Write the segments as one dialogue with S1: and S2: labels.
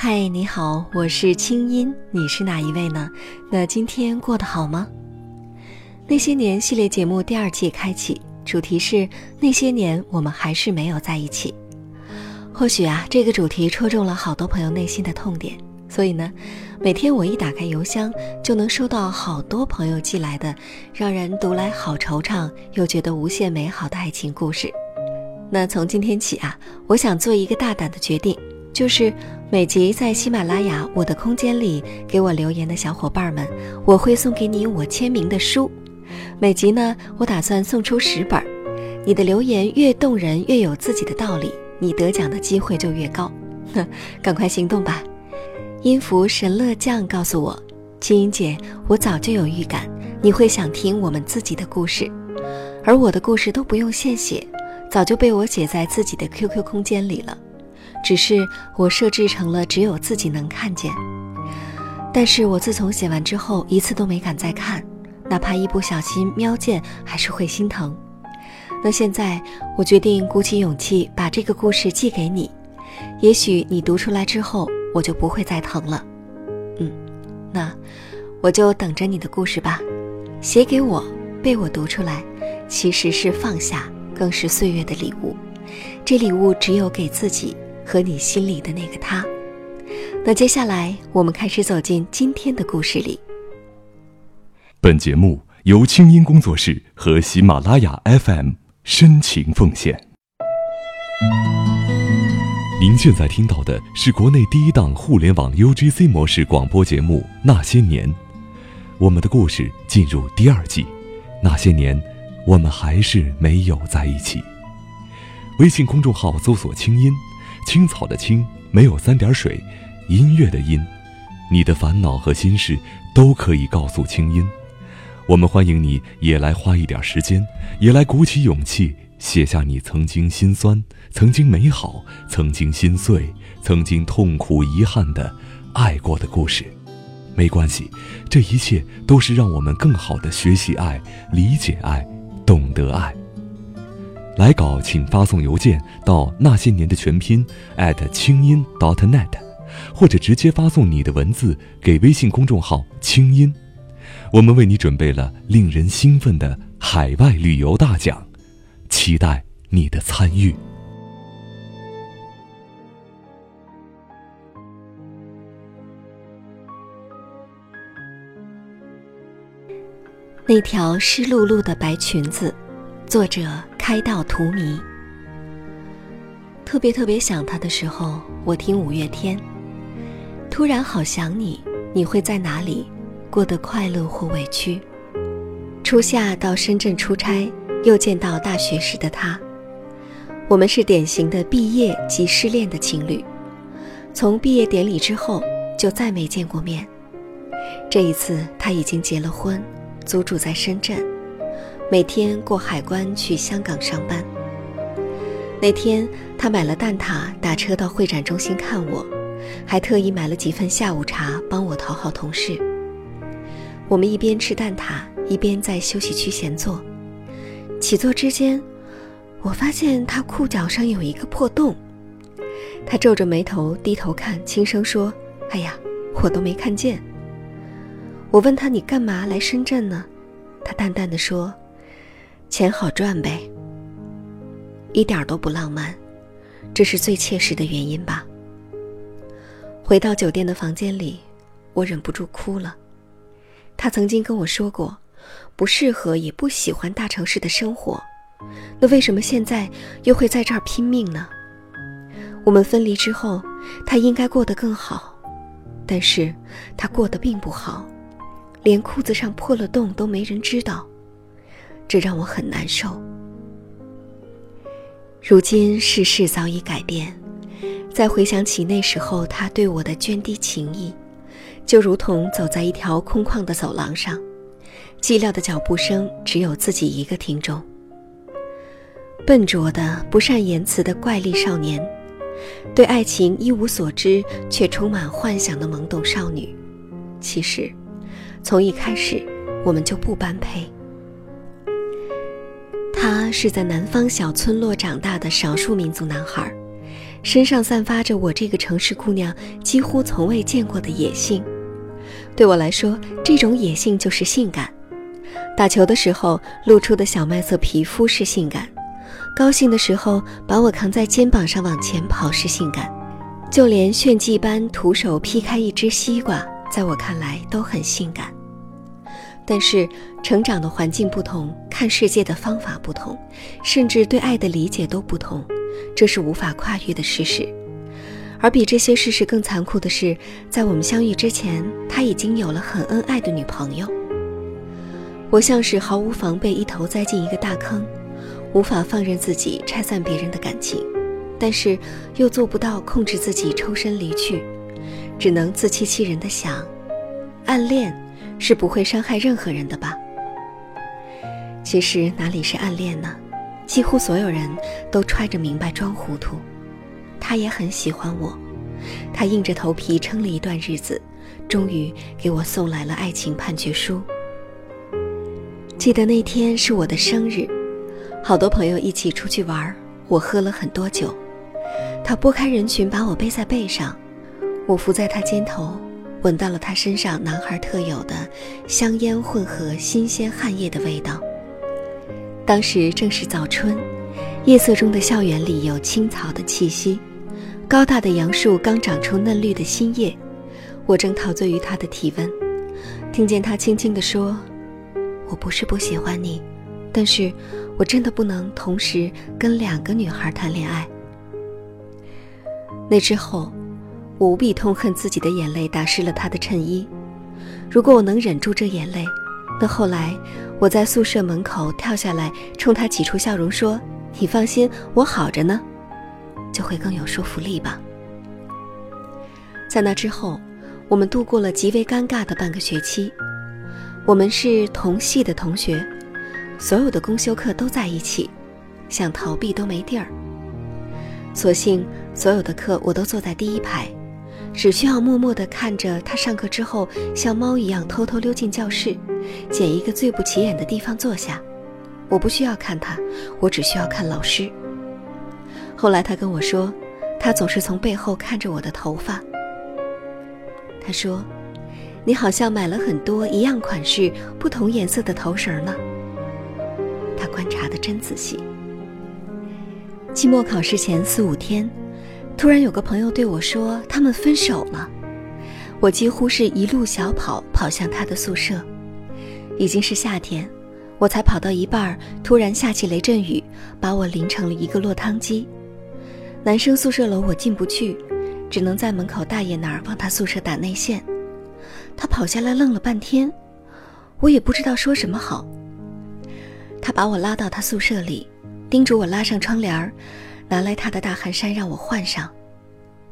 S1: 嗨，你好，我是清音，你是哪一位呢？那今天过得好吗？那些年系列节目第二季开启，主题是那些年我们还是没有在一起。或许啊，这个主题戳中了好多朋友内心的痛点，所以呢，每天我一打开邮箱，就能收到好多朋友寄来的，让人读来好惆怅又觉得无限美好的爱情故事。那从今天起啊，我想做一个大胆的决定。就是每集在喜马拉雅我的空间里给我留言的小伙伴们，我会送给你我签名的书。每集呢，我打算送出十本。你的留言越动人，越有自己的道理，你得奖的机会就越高。哼，赶快行动吧！音符神乐酱告诉我，青音姐，我早就有预感你会想听我们自己的故事，而我的故事都不用现写，早就被我写在自己的 QQ 空间里了。只是我设置成了只有自己能看见，但是我自从写完之后，一次都没敢再看，哪怕一不小心瞄见，还是会心疼。那现在我决定鼓起勇气把这个故事寄给你，也许你读出来之后，我就不会再疼了。嗯，那我就等着你的故事吧。写给我，被我读出来，其实是放下，更是岁月的礼物。这礼物只有给自己。和你心里的那个他。那接下来，我们开始走进今天的故事里。
S2: 本节目由清音工作室和喜马拉雅 FM 深情奉献。您现在听到的是国内第一档互联网 UGC 模式广播节目《那些年》，我们的故事进入第二季。那些年，我们还是没有在一起。微信公众号搜索“清音”。青草的青没有三点水，音乐的音，你的烦恼和心事都可以告诉清音。我们欢迎你也来花一点时间，也来鼓起勇气写下你曾经心酸、曾经美好、曾经心碎、曾经痛苦遗憾的爱过的故事。没关系，这一切都是让我们更好的学习爱、理解爱、懂得爱。来稿请发送邮件到那些年的全拼清音 .dot.net，或者直接发送你的文字给微信公众号“清音”，我们为你准备了令人兴奋的海外旅游大奖，期待你的参与。
S1: 那条湿漉漉的白裙子，作者。开道荼蘼。特别特别想他的时候，我听五月天。突然好想你，你会在哪里？过得快乐或委屈？初夏到深圳出差，又见到大学时的他。我们是典型的毕业即失恋的情侣。从毕业典礼之后，就再没见过面。这一次他已经结了婚，租住在深圳。每天过海关去香港上班。那天他买了蛋挞，打车到会展中心看我，还特意买了几份下午茶帮我讨好同事。我们一边吃蛋挞，一边在休息区闲坐。起坐之间，我发现他裤脚上有一个破洞。他皱着眉头低头看，轻声说：“哎呀，我都没看见。”我问他：“你干嘛来深圳呢？”他淡淡的说。钱好赚呗，一点都不浪漫，这是最切实的原因吧。回到酒店的房间里，我忍不住哭了。他曾经跟我说过，不适合也不喜欢大城市的生活，那为什么现在又会在这儿拼命呢？我们分离之后，他应该过得更好，但是他过得并不好，连裤子上破了洞都没人知道。这让我很难受。如今世事早已改变，再回想起那时候他对我的涓滴情谊，就如同走在一条空旷的走廊上，寂寥的脚步声只有自己一个听众。笨拙的、不善言辞的怪力少年，对爱情一无所知却充满幻想的懵懂少女，其实，从一开始我们就不般配。他是在南方小村落长大的少数民族男孩，身上散发着我这个城市姑娘几乎从未见过的野性。对我来说，这种野性就是性感。打球的时候露出的小麦色皮肤是性感，高兴的时候把我扛在肩膀上往前跑是性感，就连炫技般徒手劈开一只西瓜，在我看来都很性感。但是成长的环境不同，看世界的方法不同，甚至对爱的理解都不同，这是无法跨越的事实。而比这些事实更残酷的是，在我们相遇之前，他已经有了很恩爱的女朋友。我像是毫无防备，一头栽进一个大坑，无法放任自己拆散别人的感情，但是又做不到控制自己抽身离去，只能自欺欺人的想，暗恋。是不会伤害任何人的吧？其实哪里是暗恋呢？几乎所有人都揣着明白装糊涂。他也很喜欢我，他硬着头皮撑了一段日子，终于给我送来了爱情判决书。记得那天是我的生日，好多朋友一起出去玩，我喝了很多酒。他拨开人群把我背在背上，我伏在他肩头。闻到了他身上男孩特有的香烟混合新鲜汗液的味道。当时正是早春，夜色中的校园里有青草的气息，高大的杨树刚长出嫩绿的新叶。我正陶醉于他的体温，听见他轻轻地说：“我不是不喜欢你，但是我真的不能同时跟两个女孩谈恋爱。”那之后。我无比痛恨自己的眼泪打湿了他的衬衣。如果我能忍住这眼泪，那后来我在宿舍门口跳下来，冲他挤出笑容说：“你放心，我好着呢。”就会更有说服力吧。在那之后，我们度过了极为尴尬的半个学期。我们是同系的同学，所有的公修课都在一起，想逃避都没地儿。所幸所有的课我都坐在第一排。只需要默默地看着他上课之后，像猫一样偷偷溜进教室，捡一个最不起眼的地方坐下。我不需要看他，我只需要看老师。后来他跟我说，他总是从背后看着我的头发。他说：“你好像买了很多一样款式、不同颜色的头绳呢。”他观察的真仔细。期末考试前四五天。突然有个朋友对我说：“他们分手了。”我几乎是一路小跑跑向他的宿舍，已经是夏天，我才跑到一半，突然下起雷阵雨，把我淋成了一个落汤鸡。男生宿舍楼我进不去，只能在门口大爷那儿帮他宿舍打内线。他跑下来愣了半天，我也不知道说什么好。他把我拉到他宿舍里，叮嘱我拉上窗帘儿。拿来他的大汗衫让我换上。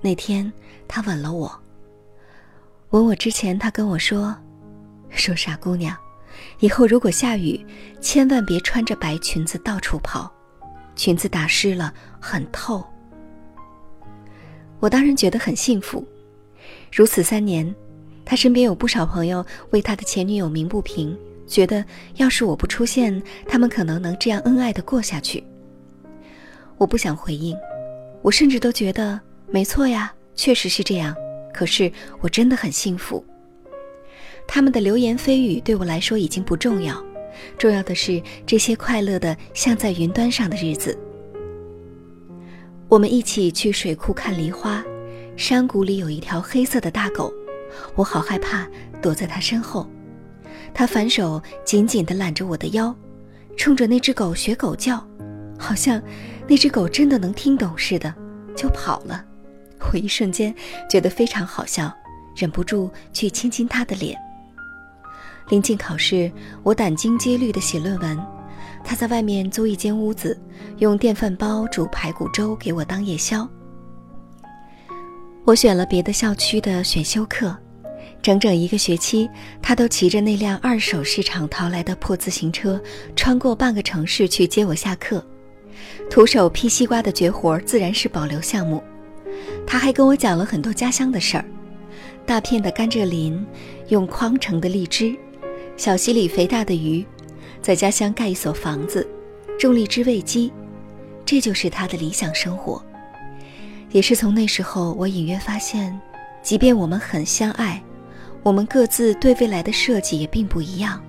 S1: 那天他吻了我。吻我之前，他跟我说：“说傻姑娘，以后如果下雨，千万别穿着白裙子到处跑，裙子打湿了很透。”我当然觉得很幸福。如此三年，他身边有不少朋友为他的前女友鸣不平，觉得要是我不出现，他们可能能这样恩爱的过下去。我不想回应，我甚至都觉得没错呀，确实是这样。可是我真的很幸福。他们的流言蜚语对我来说已经不重要，重要的是这些快乐的像在云端上的日子。我们一起去水库看梨花，山谷里有一条黑色的大狗，我好害怕，躲在它身后。他反手紧紧地揽着我的腰，冲着那只狗学狗叫，好像。那只狗真的能听懂似的，就跑了。我一瞬间觉得非常好笑，忍不住去亲亲它的脸。临近考试，我胆惊接虑地写论文，他在外面租一间屋子，用电饭煲煮排骨粥给我当夜宵。我选了别的校区的选修课，整整一个学期，他都骑着那辆二手市场淘来的破自行车，穿过半个城市去接我下课。徒手劈西瓜的绝活自然是保留项目。他还跟我讲了很多家乡的事儿：大片的甘蔗林，用筐盛的荔枝，小溪里肥大的鱼，在家乡盖一所房子，种荔枝喂鸡，这就是他的理想生活。也是从那时候，我隐约发现，即便我们很相爱，我们各自对未来的设计也并不一样。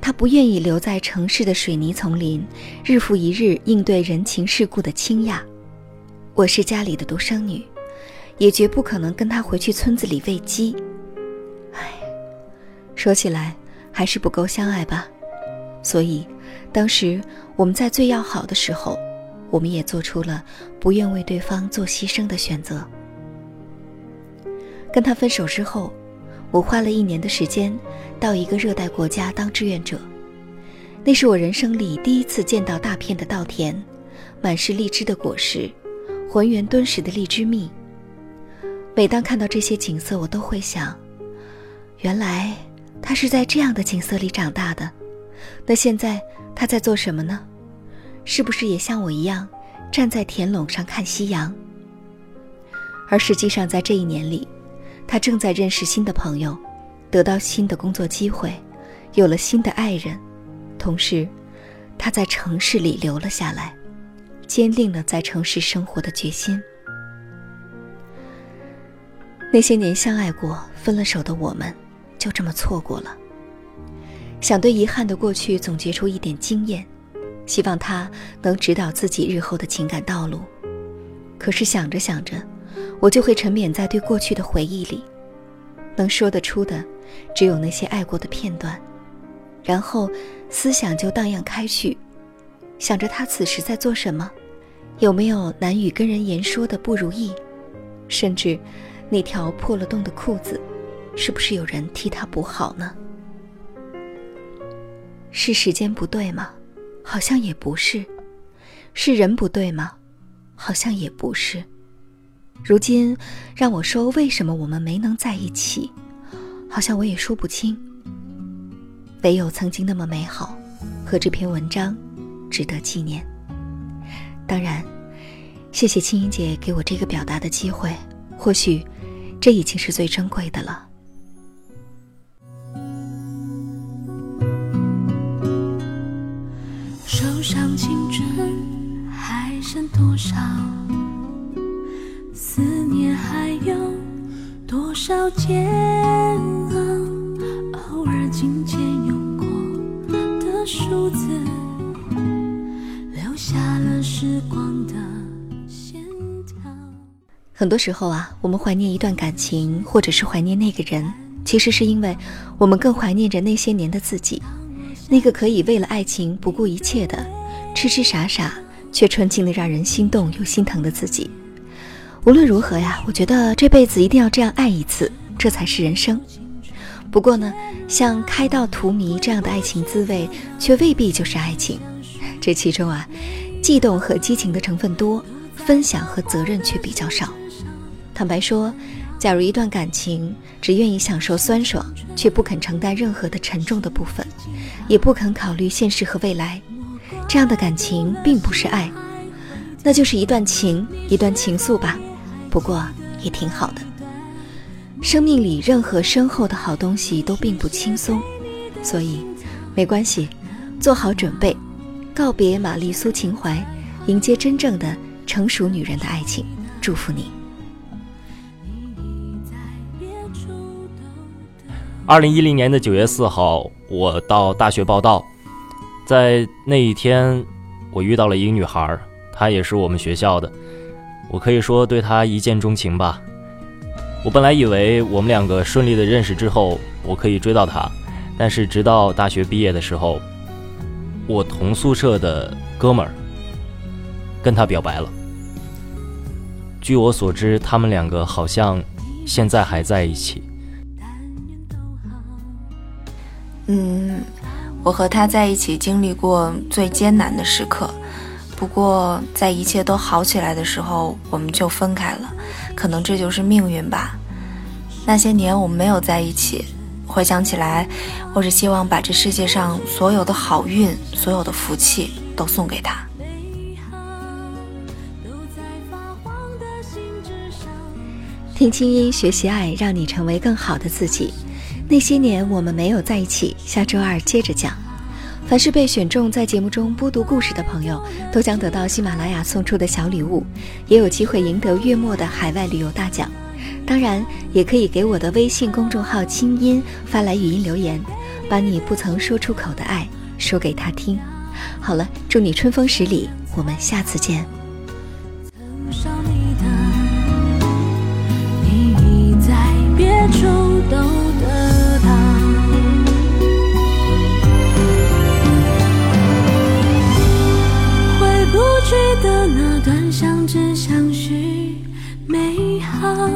S1: 他不愿意留在城市的水泥丛林，日复一日应对人情世故的倾轧。我是家里的独生女，也绝不可能跟他回去村子里喂鸡。唉，说起来还是不够相爱吧。所以，当时我们在最要好的时候，我们也做出了不愿为对方做牺牲的选择。跟他分手之后，我花了一年的时间到一个热带国家当志愿者。那是我人生里第一次见到大片的稻田，满是荔枝的果实，浑圆敦实的荔枝蜜。每当看到这些景色，我都会想：原来他是在这样的景色里长大的。那现在他在做什么呢？是不是也像我一样，站在田垄上看夕阳？而实际上，在这一年里，他正在认识新的朋友，得到新的工作机会，有了新的爱人，同时，他在城市里留了下来，坚定了在城市生活的决心。那些年相爱过、分了手的我们，就这么错过了。想对遗憾的过去总结出一点经验，希望他能指导自己日后的情感道路。可是想着想着，我就会沉湎在对过去的回忆里，能说得出的，只有那些爱过的片段，然后思想就荡漾开去，想着他此时在做什么，有没有难以跟人言说的不如意，甚至那条破了洞的裤子，是不是有人替他补好呢？是时间不对吗？好像也不是。是人不对吗？好像也不是。如今让我说为什么我们没能在一起，好像我也说不清。唯有曾经那么美好，和这篇文章值得纪念。当然，谢谢青音姐给我这个表达的机会，或许这已经是最珍贵的了。剩多少思念，还有多少煎熬？偶尔紧紧用过的数字，留下了时光的线条。很多时候啊，我们怀念一段感情，或者是怀念那个人，其实是因为我们更怀念着那些年的自己，那个可以为了爱情不顾一切的痴痴傻傻。却纯净的让人心动又心疼的自己，无论如何呀，我觉得这辈子一定要这样爱一次，这才是人生。不过呢，像开道荼蘼这样的爱情滋味，却未必就是爱情。这其中啊，悸动和激情的成分多，分享和责任却比较少。坦白说，假如一段感情只愿意享受酸爽，却不肯承担任何的沉重的部分，也不肯考虑现实和未来。这样的感情并不是爱，那就是一段情，一段情愫吧。不过也挺好的。生命里任何深厚的好东西都并不轻松，所以没关系，做好准备，告别玛丽苏情怀，迎接真正的成熟女人的爱情。祝福你。
S3: 二零一零年的九月四号，我到大学报道。在那一天，我遇到了一个女孩，她也是我们学校的，我可以说对他一见钟情吧。我本来以为我们两个顺利的认识之后，我可以追到他，但是直到大学毕业的时候，我同宿舍的哥们儿跟她表白了。据我所知，他们两个好像现在还在一起。
S4: 嗯。我和他在一起经历过最艰难的时刻，不过在一切都好起来的时候，我们就分开了。可能这就是命运吧。那些年我们没有在一起，回想起来，我只希望把这世界上所有的好运、所有的福气都送给他。
S1: 听清音，学习爱，让你成为更好的自己。那些年我们没有在一起，下周二接着讲。凡是被选中在节目中播读故事的朋友，都将得到喜马拉雅送出的小礼物，也有机会赢得月末的海外旅游大奖。当然，也可以给我的微信公众号“清音”发来语音留言，把你不曾说出口的爱说给他听。好了，祝你春风十里，我们下次见。
S5: 那段相知相许美好，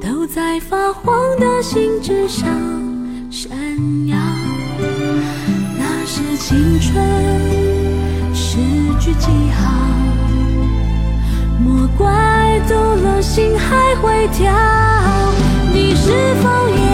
S5: 都在发黄的信纸上闪耀，那是青春诗句记号。莫怪读了心还会跳，你是否也